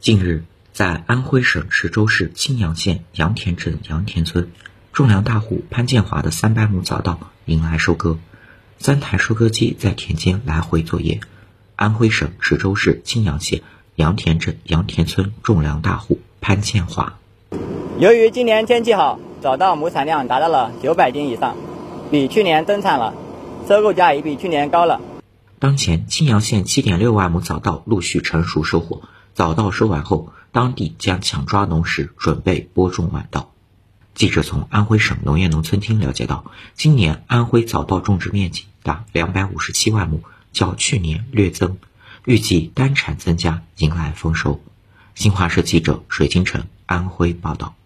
近日，在安徽省池州市青阳县杨田镇杨田村，种粮大户潘建华的三百亩早稻迎来收割，三台收割机在田间来回作业。安徽省池州市青阳县杨田镇杨田村种粮大户潘建华，由于今年天气好，早稻亩产量达到了九百斤以上，比去年增产了，收购价也比去年高了。当前青阳县七点六万亩早稻陆续成熟收获。早稻收完后，当地将抢抓农时，准备播种晚稻。记者从安徽省农业农村厅了解到，今年安徽早稻种植面积达两百五十七万亩，较去年略增，预计单产增加，迎来丰收。新华社记者水晶城安徽报道。